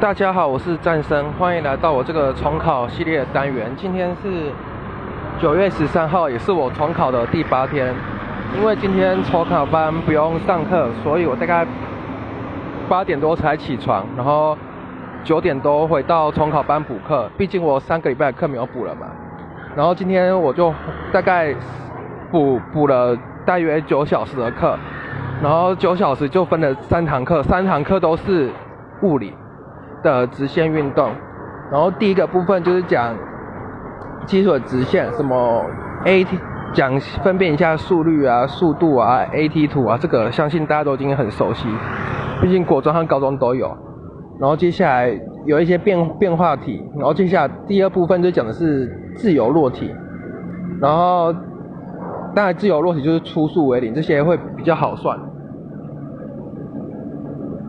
大家好，我是战生，欢迎来到我这个重考系列的单元。今天是九月十三号，也是我重考的第八天。因为今天重考班不用上课，所以我大概八点多才起床，然后九点多回到重考班补课。毕竟我三个礼拜课没有补了嘛。然后今天我就大概补补了大约九小时的课，然后九小时就分了三堂课，三堂课都是物理。的直线运动，然后第一个部分就是讲基础的直线，什么 AT 讲分辨一下速率啊、速度啊、AT 图啊，这个相信大家都已经很熟悉，毕竟国中和高中都有。然后接下来有一些变变化题，然后接下来第二部分就讲的是自由落体，然后当然自由落体就是初速为零，这些会比较好算。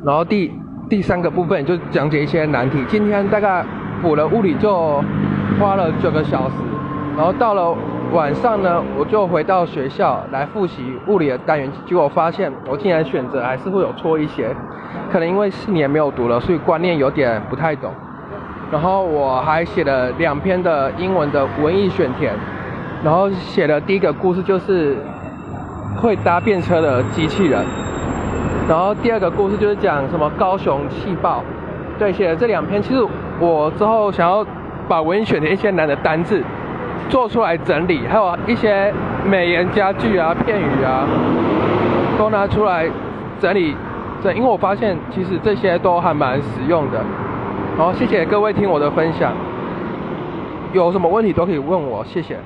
然后第第三个部分就讲解一些难题。今天大概补了物理就花了九个小时，然后到了晚上呢，我就回到学校来复习物理的单元。结果发现我竟然选择还是会有错一些，可能因为四年没有读了，所以观念有点不太懂。然后我还写了两篇的英文的文艺选填，然后写的第一个故事就是会搭便车的机器人。然后第二个故事就是讲什么高雄气爆，对，写了这两篇。其实我之后想要把文选的一些难的单字做出来整理，还有一些美言佳句啊、片语啊，都拿出来整理。这因为我发现其实这些都还蛮实用的。然后谢谢各位听我的分享，有什么问题都可以问我，谢谢。